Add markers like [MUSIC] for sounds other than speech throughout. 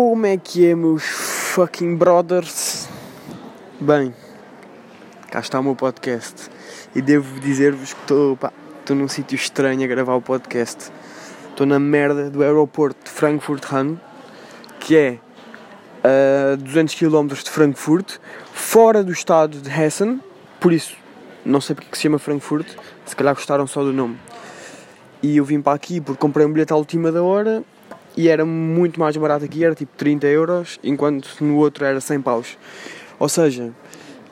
Como é que é, meus fucking brothers? Bem, cá está o meu podcast e devo dizer-vos que estou num sítio estranho a gravar o podcast. Estou na merda do aeroporto de Frankfurt-Hahn, que é a 200 km de Frankfurt, fora do estado de Hessen, por isso não sei porque se chama Frankfurt, se calhar gostaram só do nome. E eu vim para aqui porque comprei um bilhete à última da hora e era muito mais barato aqui, era tipo 30 euros, enquanto no outro era 100 paus. Ou seja,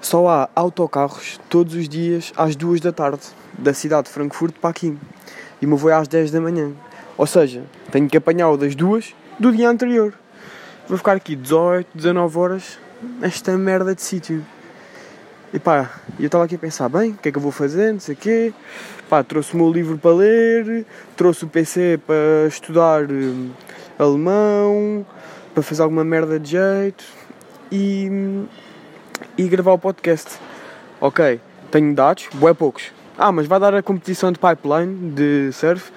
só há autocarros todos os dias às 2 da tarde, da cidade de Frankfurt para aqui. E o meu voo é às 10 da manhã. Ou seja, tenho que apanhar o das duas do dia anterior. Vou ficar aqui 18, 19 horas nesta merda de sítio. E pá, eu estava aqui a pensar, bem, o que é que eu vou fazer, não sei o quê. Pá, trouxe o meu livro para ler, trouxe o PC para estudar hum, alemão, para fazer alguma merda de jeito e, e gravar o podcast. Ok, tenho dados, boé poucos. Ah, mas vai dar a competição de pipeline de surf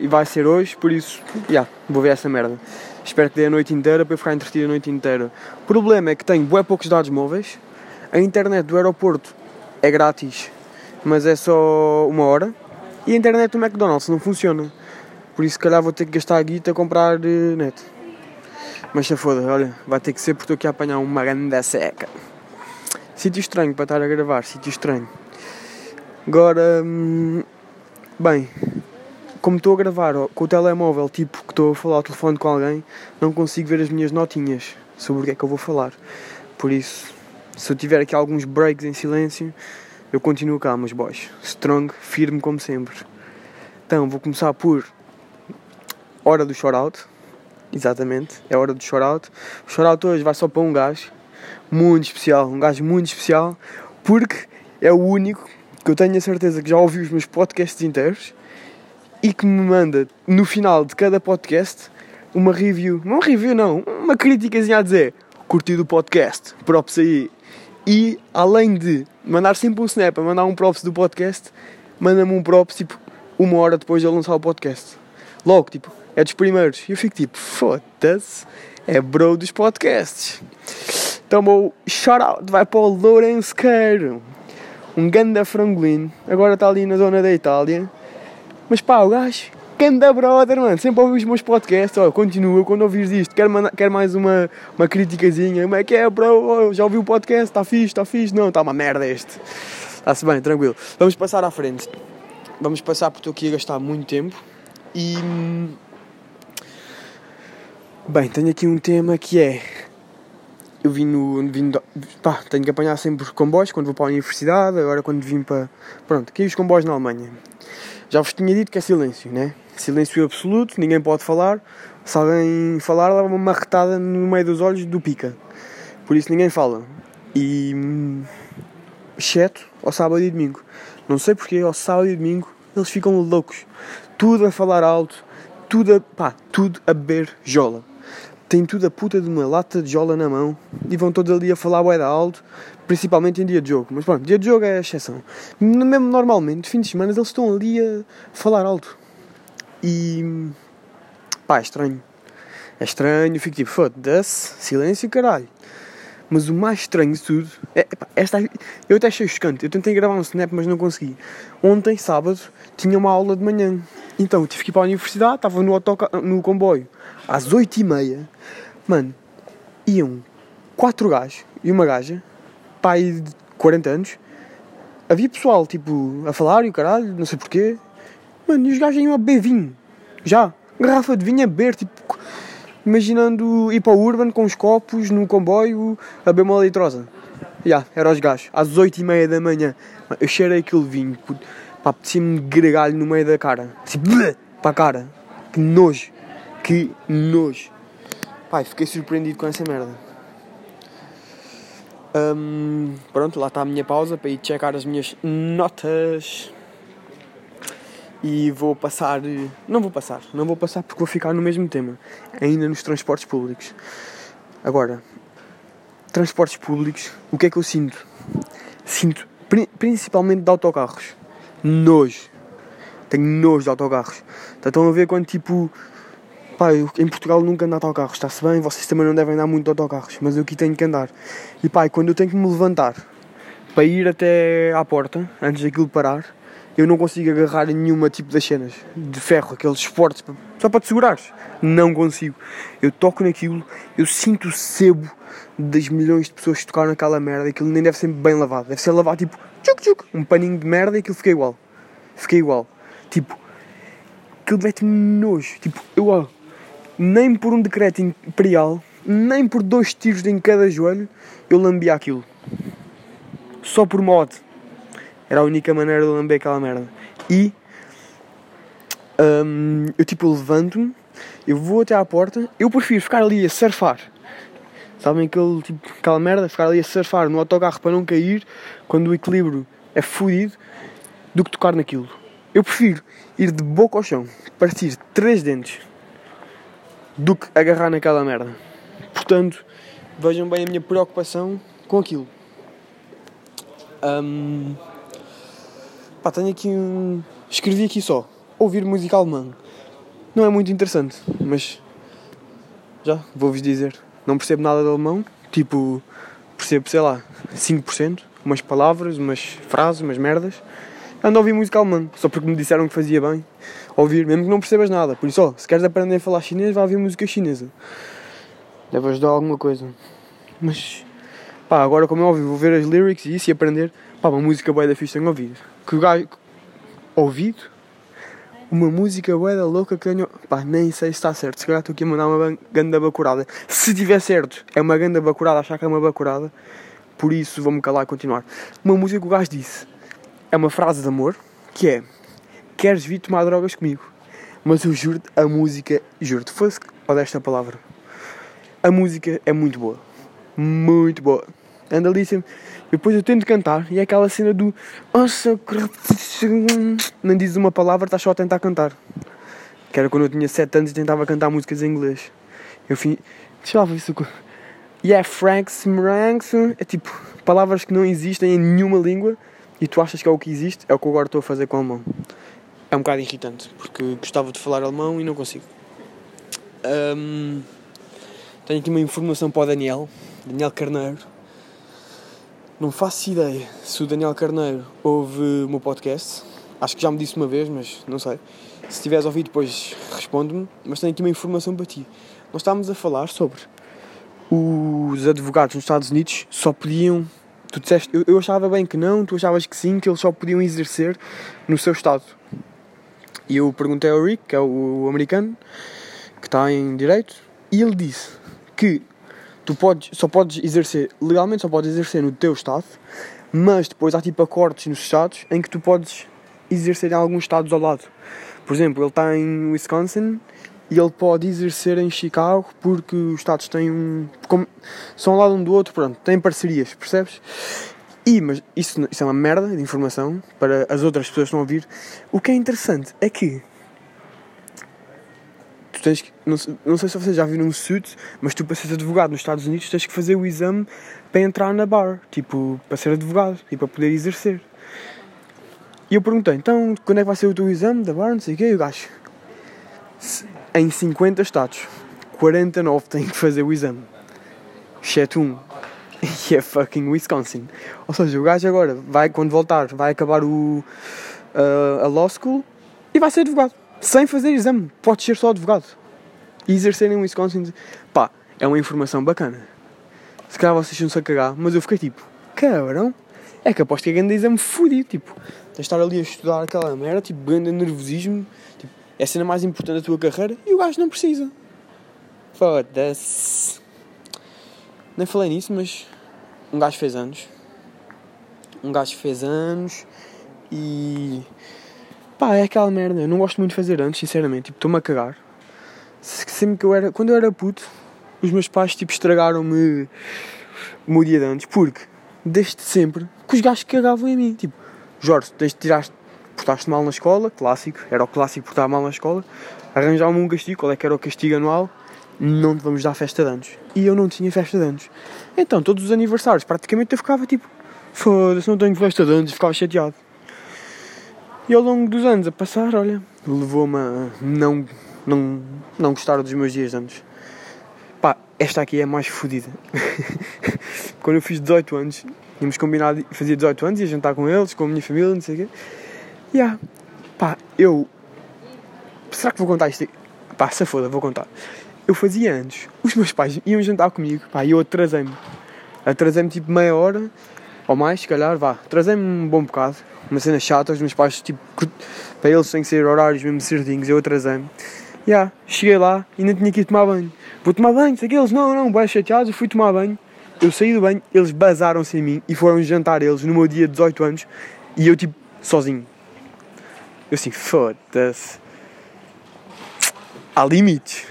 e vai ser hoje, por isso, já, yeah, vou ver essa merda. Espero que dê a noite inteira para eu ficar entretido a noite inteira. O problema é que tenho bué poucos dados móveis, a internet do aeroporto é grátis, mas é só uma hora, e a internet do McDonald's não funciona. Por isso, se calhar, vou ter que gastar a guita a comprar uh, net. Mas se foda, olha, vai ter que ser porque estou aqui a apanhar uma grande seca. Sítio estranho para estar a gravar, sítio estranho. Agora, hum, bem, como estou a gravar com o telemóvel, tipo que estou a falar ao telefone com alguém, não consigo ver as minhas notinhas sobre o que é que eu vou falar. Por isso, se eu tiver aqui alguns breaks em silêncio, eu continuo cá, meus boys. Strong, firme como sempre. Então, vou começar por hora do shoutout. Exatamente, é hora do shoutout. O shoutout hoje vai só para um gajo muito especial, um gajo muito especial, porque é o único que eu tenho a certeza que já ouviu os meus podcasts inteiros e que me manda no final de cada podcast uma review, não review não, uma críticazinha a dizer curti do podcast, props aí. E além de mandar sempre um snap, a mandar um props do podcast, manda-me um props tipo uma hora depois de eu lançar o podcast. Logo, tipo, é dos primeiros. E eu fico tipo, foda-se, é bro dos podcasts. Então, meu shout-out vai para o Lourenço Queiro, um ganda frangolino. Agora está ali na zona da Itália. Mas pá, o gajo, ganda brother, mano. Sempre ouvi os meus podcasts. Ó, continua quando ouvires isto. Quero mais uma, uma criticazinha. Como é que é, bro? já ouviu o podcast? Está fixe, está fixe? Não, está uma merda este. Está-se bem, tranquilo. Vamos passar à frente. Vamos passar porque estou aqui a gastar muito tempo. E Bem, tenho aqui um tema que é. Eu vim no. Vim do, pá, tenho que apanhar sempre comboios quando vou para a universidade, agora quando vim para. Pronto, aqui os comboios na Alemanha. Já vos tinha dito que é silêncio, né? Silêncio absoluto, ninguém pode falar. Se alguém falar, leva uma marretada no meio dos olhos do pica. Por isso ninguém fala. E. exceto ao sábado e domingo. Não sei porquê, ao sábado e domingo eles ficam loucos. Tudo a falar alto, tudo a. pá, tudo a beber jola têm tudo a puta de uma lata de jola na mão e vão todos ali a falar bué alto, principalmente em dia de jogo. Mas pronto, dia de jogo é a exceção. Mesmo normalmente, fim de semana, eles estão ali a falar alto. E. pá, é estranho. É estranho, fico tipo, foda-se, silêncio caralho. Mas o mais estranho de tudo é, esta, eu até achei chocante. Eu tentei gravar um snap, mas não consegui. Ontem, sábado, tinha uma aula de manhã. Então tive que ir para a universidade, estava no, autoca no comboio às 8 e meia, mano, iam quatro gajos e uma gaja, pai de 40 anos, havia pessoal, tipo, a falar e o caralho, não sei porquê, mano, os gajos iam a beber vinho, já, garrafa de vinho a beber, tipo, imaginando ir para o Urban com os copos no comboio a beber uma litrosa. Já, yeah, eram os gajos, às 8 e meia da manhã, eu cheirei aquele vinho, pá, apetecia-me gregalho no meio da cara, assim, para a cara, que nojo. Que nojo. Pai, fiquei surpreendido com essa merda. Um, pronto, lá está a minha pausa para ir checar as minhas notas. E vou passar. Não vou passar, não vou passar porque vou ficar no mesmo tema. Ainda nos transportes públicos. Agora, transportes públicos, o que é que eu sinto? Sinto principalmente de autocarros. Nojo. Tenho nojo de autocarros. Então, estão a ver quando tipo Pá, eu, em Portugal nunca ando autocarros, está-se bem, vocês também não devem andar muito de autocarros, mas eu aqui tenho que andar. E pá, quando eu tenho que me levantar para ir até à porta, antes daquilo parar, eu não consigo agarrar em nenhuma tipo das cenas de ferro, aqueles esportes, só para te segurares. Não consigo. Eu toco naquilo, eu sinto o sebo das milhões de pessoas que tocaram naquela merda, aquilo nem deve ser bem lavado, deve ser lavado tipo tchuc, tchuc, um paninho de merda e aquilo fica igual. Fica igual. Tipo, aquilo mete-me nojo. Tipo, eu, ó, nem por um decreto imperial, nem por dois tiros em cada joelho, eu lambia aquilo. Só por mod. Era a única maneira de lamber aquela merda. E hum, eu tipo levanto-me, eu vou até à porta, eu prefiro ficar ali a surfar. Sabem aquele, tipo, aquela merda, ficar ali a surfar no autocarro para não cair quando o equilíbrio é fodido, do que tocar naquilo. Eu prefiro ir de boca ao chão, partir três dentes, do que agarrar naquela merda. Portanto, vejam bem a minha preocupação com aquilo. Hum, pá, tenho aqui um. Escrevi aqui só. Ouvir música alemã. Não é muito interessante, mas. Já, vou-vos dizer. Não percebo nada de alemão. Tipo, percebo, sei lá, 5%. Umas palavras, umas frases, umas merdas. Ando a ouvir música alemã, só porque me disseram que fazia bem ouvir, mesmo que não percebas nada. Por isso, ó, se queres aprender a falar chinês, vai ouvir música chinesa. Deve ajudar alguma coisa. Mas, pá, agora como é óbvio, vou ver as lyrics e isso e aprender. Pá, uma música boa da fixe tenho ouvido. Que gajo. Ouvido? Uma música boa da louca que tenho. Pá, nem sei se está certo. Se calhar estou aqui a mandar uma ganda bacurada. Se tiver certo, é uma ganda bacurada, achar que é uma bacurada. Por isso vou-me calar e continuar. Uma música que o gajo disse é uma frase de amor que é Queres vir tomar drogas comigo? Mas eu juro-te, a música, juro-te, fosse desta palavra. A música é muito boa. Muito boa. Anda ali sempre. Depois eu tento cantar e é aquela cena do. Nem diz uma palavra, estás só a tentar cantar. Que era quando eu tinha 7 anos e tentava cantar músicas em inglês. Eu fui. Deixa lá ver isso. Yeah, Franks, Mranks. É tipo palavras que não existem em nenhuma língua e tu achas que é o que existe, é o que agora estou a fazer com o alemão. É um bocado irritante, porque gostava de falar alemão e não consigo. Um, tenho aqui uma informação para o Daniel, Daniel Carneiro. Não faço ideia se o Daniel Carneiro ouve o meu podcast. Acho que já me disse uma vez, mas não sei. Se tiveres ouvido, depois responde-me. Mas tenho aqui uma informação para ti. Nós estávamos a falar sobre os advogados nos Estados Unidos só podiam Tu disseste, eu, eu achava bem que não, tu achavas que sim, que eles só podiam exercer no seu estado. E eu perguntei ao Rick, que é o, americano, que está em direito, e ele disse que tu podes, só podes exercer, legalmente só podes exercer no teu estado, mas depois há tipo acordos nos estados em que tu podes exercer em alguns estados ao lado. Por exemplo, ele está em Wisconsin e ele pode exercer em Chicago porque os Estados têm um. Como, são ao lado um do outro, pronto, têm parcerias, percebes? E, mas isso, isso é uma merda de informação para as outras pessoas que estão a ouvir. O que é interessante é que. Tens que. Não, não sei se vocês já viram um suit, mas tu para ser advogado nos Estados Unidos tens que fazer o exame para entrar na bar, tipo, para ser advogado e para poder exercer. E eu perguntei, então, quando é que vai ser o teu exame da bar? Não sei o quê, e o gajo em 50 estados, 49 têm que fazer o exame. Exceto um. [LAUGHS] E é fucking Wisconsin. Ou seja, o gajo agora vai, quando voltar, vai acabar o, uh, a law school e vai ser advogado. Sem fazer exame. Pode ser só advogado. E exercer em Wisconsin. Pá, é uma informação bacana. Se calhar vocês não se a cagar, mas eu fiquei tipo, cabrão, é que aposto que é grande exame fodido. Tipo, de estar ali a estudar aquela merda, tipo, grande nervosismo. Tipo, é a cena mais importante da tua carreira e o gajo não precisa. Foda-se. Nem falei nisso, mas um gajo fez anos. Um gajo fez anos e. pá, é aquela merda. Eu não gosto muito de fazer anos, sinceramente. Tipo, estou-me a cagar. Sempre que eu era. Quando eu era puto, os meus pais, tipo, estragaram-me o dia de antes. Porque, desde sempre, que os gajos cagavam em mim. Tipo, Jorge, tens de tirar portaste mal na escola, clássico, era o clássico portar mal na escola, arranjar-me um castigo, qual é que era o castigo anual? Não te vamos dar festa de anos. E eu não tinha festa de anos. Então, todos os aniversários, praticamente eu ficava tipo, foda-se, não tenho festa de anos, ficava chateado. E ao longo dos anos a passar, olha, levou-me a não não, não gostaram dos meus dias antes. Pá, esta aqui é mais fodida. [LAUGHS] Quando eu fiz 18 anos, tínhamos combinado, fazia 18 anos, ia jantar com eles, com a minha família, não sei o quê. E yeah, pá, eu. Será que vou contar isto? Pá, se foda, vou contar. Eu fazia anos, os meus pais iam jantar comigo, pá, e eu atrasei-me. Atrasei-me tipo meia hora, ou mais, se calhar, vá. Atrasei-me um bom bocado, uma cena chata, os meus pais, tipo, para eles têm que ser horários mesmo certinhos, eu atrasei-me. Já, yeah, cheguei lá e ainda tinha que ir tomar banho. Vou tomar banho, sei que eles, não, não, bem chateados, eu fui tomar banho. Eu saí do banho, eles basaram-se em mim e foram jantar eles no meu dia de 18 anos e eu tipo, sozinho. Eu assim, foda-se. Há limites.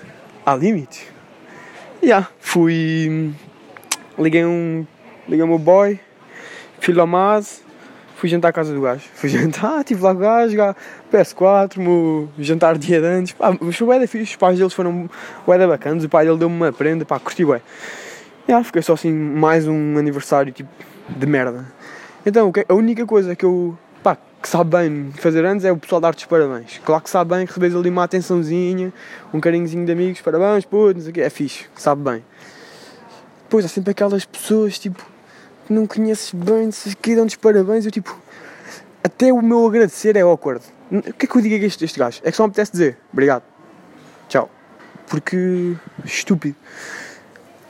Há limites. Já, yeah, fui. Liguei um. Liguei o meu boy, filho da Maz, fui jantar à casa do gajo. Fui jantar, [LAUGHS] estive lá com o gajo, jogar PS4, meu jantar dia de antes. Pá, foi bué da fixe, os pais deles foram da bacanas, o pai dele deu-me uma prenda, pá, curti bué. Yeah, fiquei só assim, mais um aniversário, tipo, de merda. Então, a única coisa que eu, pá, que sabe bem fazer antes é o pessoal dar-te os parabéns. Claro que sabe bem, recebes ali uma atençãozinha, um carinhozinho de amigos, parabéns, pô, não sei o quê, é fixe, sabe bem. Depois há sempre aquelas pessoas, tipo, não conheces bem, que dão-te parabéns, eu tipo, até o meu agradecer é awkward. O que é que eu digo a este, este gajo? É que só me apetece dizer, obrigado, tchau. Porque, estúpido.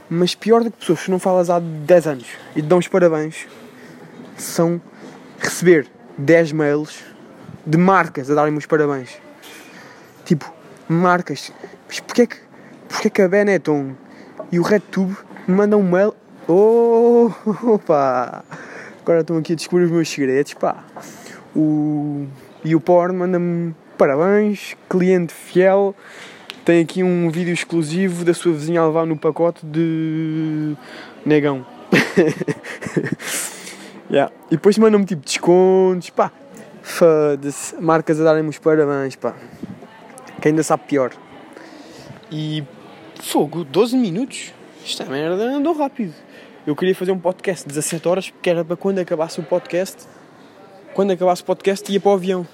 Mas pior do que pessoas que não falas há 10 anos e te dão os parabéns, são receber 10 mails de marcas a darem-me os parabéns. Tipo, marcas. Mas porquê que, porquê que a Benetton e o RedTube me mandam um mail opa! Agora estão aqui a descobrir os meus segredos, pá. O, e o Porn manda-me parabéns, cliente fiel. Tem aqui um vídeo exclusivo da sua vizinha a levar no pacote de negão. [LAUGHS] yeah. E depois mandam-me tipo descontos, pá. Foda-se. Marcas a darem-me os parabéns, pá. Que ainda sabe pior. E fogo, 12 minutos? Esta merda andou rápido. Eu queria fazer um podcast de 17 horas porque era para quando acabasse o podcast. Quando acabasse o podcast ia para o avião.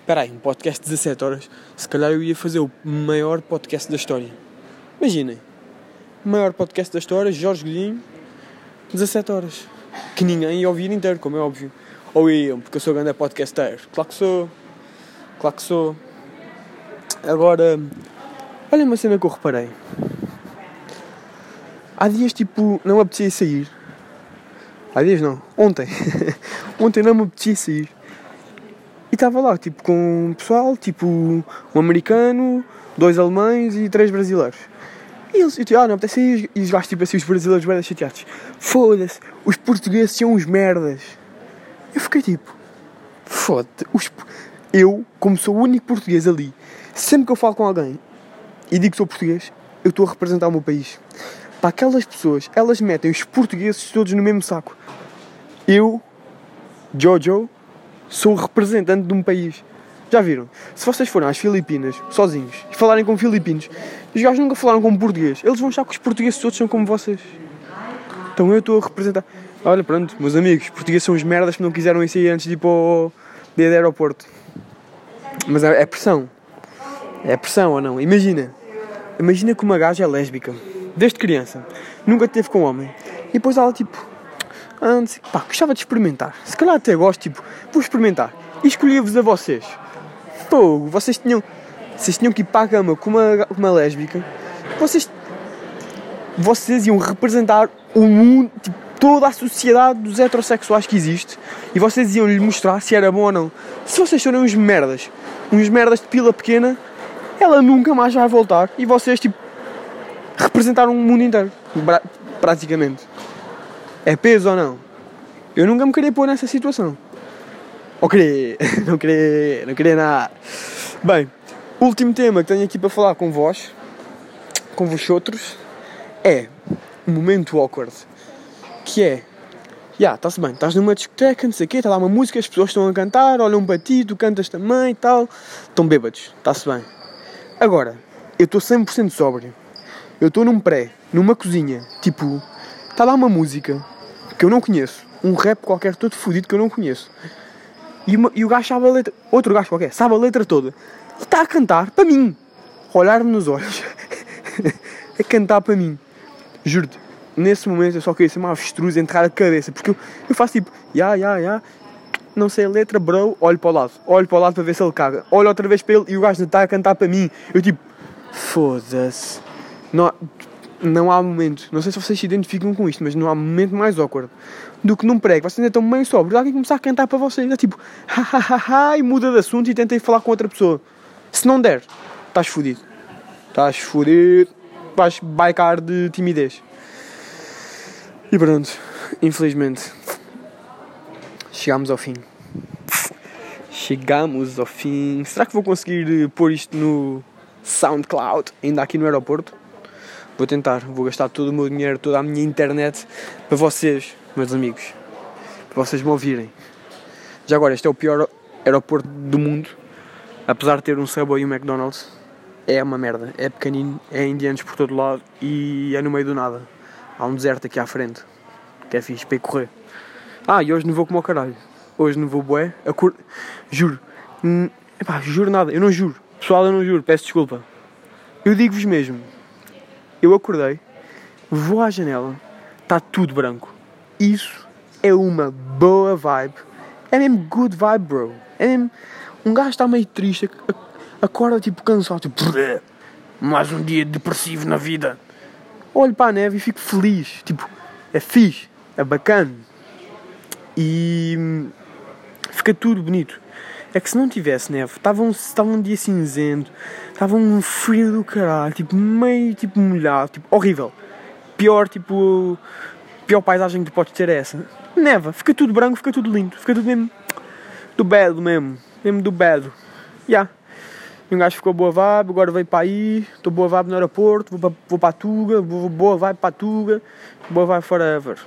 Espera aí, um podcast de 17 horas. Se calhar eu ia fazer o maior podcast da história. Imaginem. Maior podcast da história, Jorge Godinho, 17 horas. Que ninguém ia ouvir inteiro, como é óbvio. Ou iam, porque eu sou grande podcaster. Claro que sou. Claro que sou. Agora, olha uma cena que eu reparei. Há dias, tipo, não me apetecia sair. Há dias não, ontem. [LAUGHS] ontem não me apetecia sair. E estava lá, tipo, com um pessoal, tipo, um americano, dois alemães e três brasileiros. E eles, eu, tipo, ah, não apetece sair. E os gajos, tipo assim, os brasileiros bem chateados. Foda-se, os portugueses são uns merdas. Eu fiquei tipo, foda-se. Eu, como sou o único português ali, sempre que eu falo com alguém e digo que sou português, eu estou a representar o meu país. Para aquelas pessoas, elas metem os portugueses todos no mesmo saco. Eu, Jojo, sou representante de um país. Já viram? Se vocês forem às Filipinas, sozinhos, e falarem com filipinos, os gajos nunca falaram como português, eles vão achar que os portugueses todos são como vocês. Então eu estou a representar. Olha, pronto, meus amigos, portugueses são os merdas que não quiseram ir sair antes de ir para o de aeroporto. Mas é, é pressão. É pressão ou não? Imagina. Imagina que uma gaja é lésbica desde criança, nunca teve com homem. E depois ela tipo, antes, pá, gostava de experimentar. Se calhar até gosto, tipo, vou experimentar. E escolhi-vos a vocês. Fogo, vocês tinham, vocês tinham que ir para a cama com uma, uma lésbica. Vocês, vocês iam representar o mundo, tipo, toda a sociedade dos heterossexuais que existe. E vocês iam lhe mostrar se era bom ou não. Se vocês forem uns merdas, uns merdas de pila pequena, ela nunca mais vai voltar. E vocês, tipo, representar um mundo inteiro, praticamente. É peso ou não? Eu nunca me queria pôr nessa situação. Ou queria, [LAUGHS] não queria, não queria nada. Bem, último tema que tenho aqui para falar com vós, com vós outros, é um momento awkward. Que é, já, yeah, está-se bem, estás numa discoteca, não sei o quê, está lá uma música, as pessoas estão a cantar, olham para ti, tu cantas também e tal, estão bêbados, está-se bem. Agora, eu estou 100% sóbrio eu estou num pré, numa cozinha, tipo, está lá uma música que eu não conheço, um rap qualquer todo fodido que eu não conheço. E, uma, e o gajo sabe a letra, outro gajo qualquer, sabe a letra toda. E está a cantar para mim. olhar-me nos olhos, a [LAUGHS] cantar para mim. Juro-te, nesse momento eu só queria ser uma avestruz, entrar a cabeça, porque eu, eu faço tipo, ya, ya, ya, não sei a letra, bro, olho para o lado, olho para o lado para ver se ele caga, olho outra vez para ele e o gajo está a cantar para mim. Eu tipo, foda-se. Não, há- não há momento, não sei se vocês se identificam com isto, mas não há momento mais awkward do que num prego. Vocês ainda estão meio sóbrios, alguém começar a cantar para vocês, é tipo, [LAUGHS] ha e muda de assunto e tentei falar com outra pessoa. Se não der, estás fodido. Estás fodido, vais baicar de timidez. E pronto, infelizmente, chegámos ao fim. Chegamos ao fim. Será que vou conseguir eh, pôr isto no SoundCloud, ainda aqui no aeroporto? Vou tentar, vou gastar todo o meu dinheiro, toda a minha internet para vocês, meus amigos. Para vocês me ouvirem. Já agora, este é o pior aeroporto do mundo. Apesar de ter um Subway e um McDonald's, é uma merda. É pequenino, é indianos por todo lado e é no meio do nada. Há um deserto aqui à frente, que é fixe para ir correr. Ah, e hoje não vou como ao caralho. Hoje não vou bué. Acor... Juro. Hum, epá, juro nada. Eu não juro. Pessoal, eu não juro. Peço desculpa. Eu digo-vos mesmo. Eu acordei, vou à janela, está tudo branco. Isso é uma boa vibe. É mesmo good vibe, bro. É mesmo... Um gajo está meio triste, ac- acorda tipo cansado, tipo... "Brrr, Mais um dia depressivo na vida. Olho para a neve e fico feliz. Tipo, é fixe, é bacana. E hum, fica tudo bonito. É que se não tivesse neve, estava um, estava um dia cinzento, estava um frio do caralho, tipo, meio tipo molhado, tipo, horrível. Pior, tipo, pior paisagem que tu podes ter é essa. Neva, fica tudo branco, fica tudo lindo, fica tudo mesmo do bedo mesmo, mesmo do bedo. Já. Yeah. E um gajo ficou boa vibe, agora veio para aí, estou boa vibe no aeroporto, vou para, vou a Tuga, vou, boa vibe para a Tuga, boa vibe forever.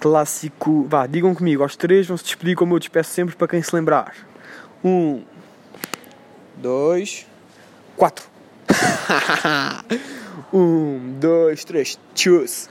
Clássico. Vá, digam comigo, aos três vão se despedir como eu despeço sempre para quem se lembrar. Um, dois, quatro. [LAUGHS] um, dois, três, tchus.